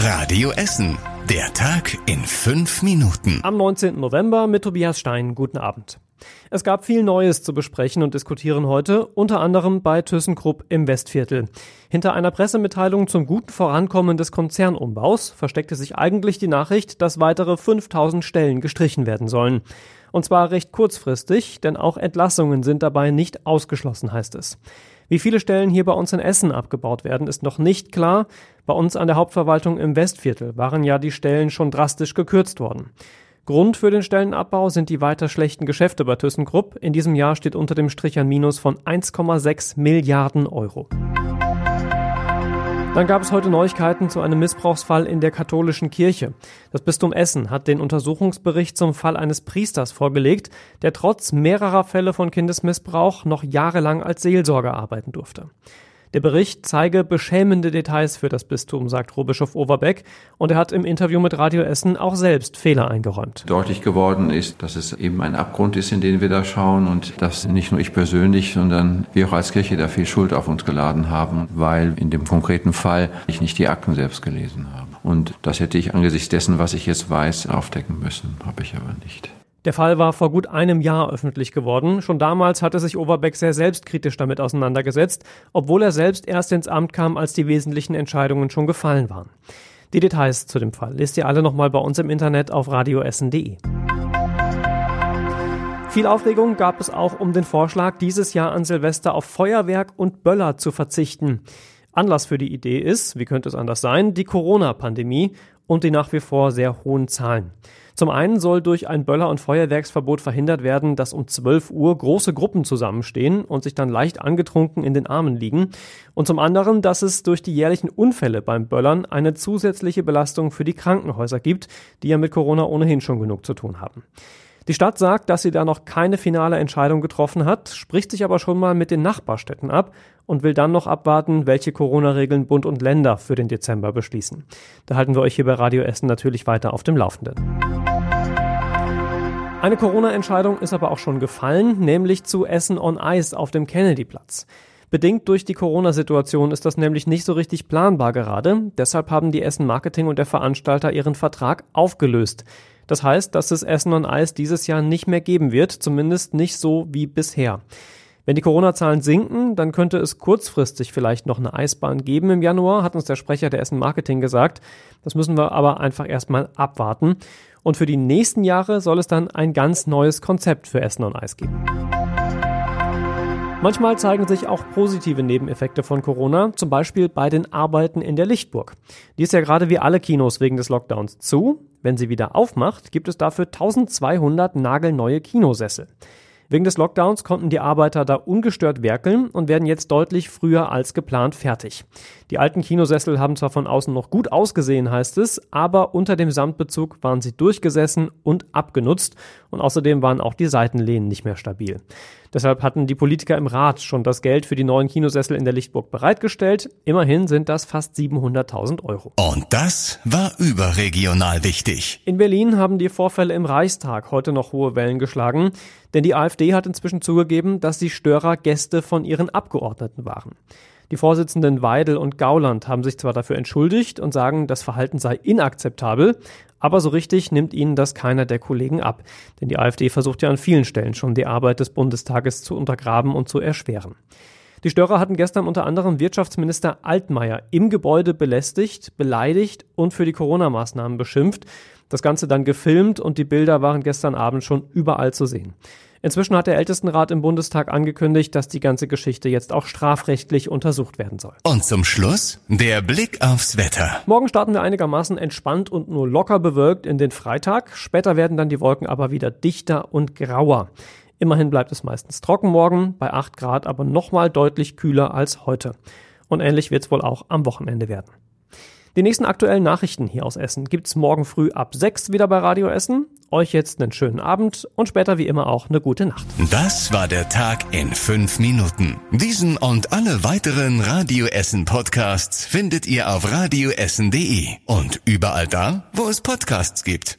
Radio Essen. Der Tag in fünf Minuten. Am 19. November mit Tobias Stein. Guten Abend. Es gab viel Neues zu besprechen und diskutieren heute, unter anderem bei ThyssenKrupp im Westviertel. Hinter einer Pressemitteilung zum guten Vorankommen des Konzernumbaus versteckte sich eigentlich die Nachricht, dass weitere 5000 Stellen gestrichen werden sollen. Und zwar recht kurzfristig, denn auch Entlassungen sind dabei nicht ausgeschlossen, heißt es. Wie viele Stellen hier bei uns in Essen abgebaut werden, ist noch nicht klar. Bei uns an der Hauptverwaltung im Westviertel waren ja die Stellen schon drastisch gekürzt worden. Grund für den Stellenabbau sind die weiter schlechten Geschäfte bei ThyssenKrupp. In diesem Jahr steht unter dem Strich ein Minus von 1,6 Milliarden Euro. Dann gab es heute Neuigkeiten zu einem Missbrauchsfall in der katholischen Kirche. Das Bistum Essen hat den Untersuchungsbericht zum Fall eines Priesters vorgelegt, der trotz mehrerer Fälle von Kindesmissbrauch noch jahrelang als Seelsorger arbeiten durfte. Der Bericht zeige beschämende Details für das Bistum, sagt Rohbischof Overbeck. Und er hat im Interview mit Radio Essen auch selbst Fehler eingeräumt. Deutlich geworden ist, dass es eben ein Abgrund ist, in den wir da schauen und dass nicht nur ich persönlich, sondern wir auch als Kirche da viel Schuld auf uns geladen haben, weil in dem konkreten Fall ich nicht die Akten selbst gelesen habe. Und das hätte ich angesichts dessen, was ich jetzt weiß, aufdecken müssen, habe ich aber nicht. Der Fall war vor gut einem Jahr öffentlich geworden. Schon damals hatte sich Overbeck sehr selbstkritisch damit auseinandergesetzt, obwohl er selbst erst ins Amt kam, als die wesentlichen Entscheidungen schon gefallen waren. Die Details zu dem Fall lest ihr alle nochmal bei uns im Internet auf radioessen.de. Viel Aufregung gab es auch um den Vorschlag, dieses Jahr an Silvester auf Feuerwerk und Böller zu verzichten. Anlass für die Idee ist, wie könnte es anders sein, die Corona-Pandemie und die nach wie vor sehr hohen Zahlen. Zum einen soll durch ein Böller- und Feuerwerksverbot verhindert werden, dass um 12 Uhr große Gruppen zusammenstehen und sich dann leicht angetrunken in den Armen liegen. Und zum anderen, dass es durch die jährlichen Unfälle beim Böllern eine zusätzliche Belastung für die Krankenhäuser gibt, die ja mit Corona ohnehin schon genug zu tun haben. Die Stadt sagt, dass sie da noch keine finale Entscheidung getroffen hat, spricht sich aber schon mal mit den Nachbarstädten ab und will dann noch abwarten, welche Corona-Regeln Bund und Länder für den Dezember beschließen. Da halten wir euch hier bei Radio Essen natürlich weiter auf dem Laufenden. Eine Corona-Entscheidung ist aber auch schon gefallen, nämlich zu Essen on Ice auf dem Kennedy-Platz. Bedingt durch die Corona-Situation ist das nämlich nicht so richtig planbar gerade. Deshalb haben die Essen Marketing und der Veranstalter ihren Vertrag aufgelöst. Das heißt, dass es Essen on Eis dieses Jahr nicht mehr geben wird, zumindest nicht so wie bisher. Wenn die Corona-Zahlen sinken, dann könnte es kurzfristig vielleicht noch eine Eisbahn geben im Januar, hat uns der Sprecher der Essen Marketing gesagt. Das müssen wir aber einfach erstmal abwarten. Und für die nächsten Jahre soll es dann ein ganz neues Konzept für Essen on Eis geben. Manchmal zeigen sich auch positive Nebeneffekte von Corona, zum Beispiel bei den Arbeiten in der Lichtburg. Die ist ja gerade wie alle Kinos wegen des Lockdowns zu. Wenn sie wieder aufmacht, gibt es dafür 1200 nagelneue Kinosessel. Wegen des Lockdowns konnten die Arbeiter da ungestört werkeln und werden jetzt deutlich früher als geplant fertig. Die alten Kinosessel haben zwar von außen noch gut ausgesehen, heißt es, aber unter dem Samtbezug waren sie durchgesessen und abgenutzt und außerdem waren auch die Seitenlehnen nicht mehr stabil. Deshalb hatten die Politiker im Rat schon das Geld für die neuen Kinosessel in der Lichtburg bereitgestellt. Immerhin sind das fast 700.000 Euro. Und das war überregional wichtig. In Berlin haben die Vorfälle im Reichstag heute noch hohe Wellen geschlagen, denn die AfD hat inzwischen zugegeben, dass die Störer Gäste von ihren Abgeordneten waren. Die Vorsitzenden Weidel und Gauland haben sich zwar dafür entschuldigt und sagen, das Verhalten sei inakzeptabel, aber so richtig nimmt ihnen das keiner der Kollegen ab. Denn die AfD versucht ja an vielen Stellen schon die Arbeit des Bundestages zu untergraben und zu erschweren. Die Störer hatten gestern unter anderem Wirtschaftsminister Altmaier im Gebäude belästigt, beleidigt und für die Corona-Maßnahmen beschimpft. Das Ganze dann gefilmt und die Bilder waren gestern Abend schon überall zu sehen. Inzwischen hat der Ältestenrat im Bundestag angekündigt, dass die ganze Geschichte jetzt auch strafrechtlich untersucht werden soll. Und zum Schluss der Blick aufs Wetter. Morgen starten wir einigermaßen entspannt und nur locker bewölkt in den Freitag. Später werden dann die Wolken aber wieder dichter und grauer. Immerhin bleibt es meistens trocken morgen, bei 8 Grad aber nochmal deutlich kühler als heute. Und ähnlich wird es wohl auch am Wochenende werden. Die nächsten aktuellen Nachrichten hier aus Essen gibt's morgen früh ab 6 wieder bei Radio Essen. Euch jetzt einen schönen Abend und später wie immer auch eine gute Nacht. Das war der Tag in fünf Minuten. Diesen und alle weiteren Radio Essen Podcasts findet ihr auf radioessen.de und überall da, wo es Podcasts gibt.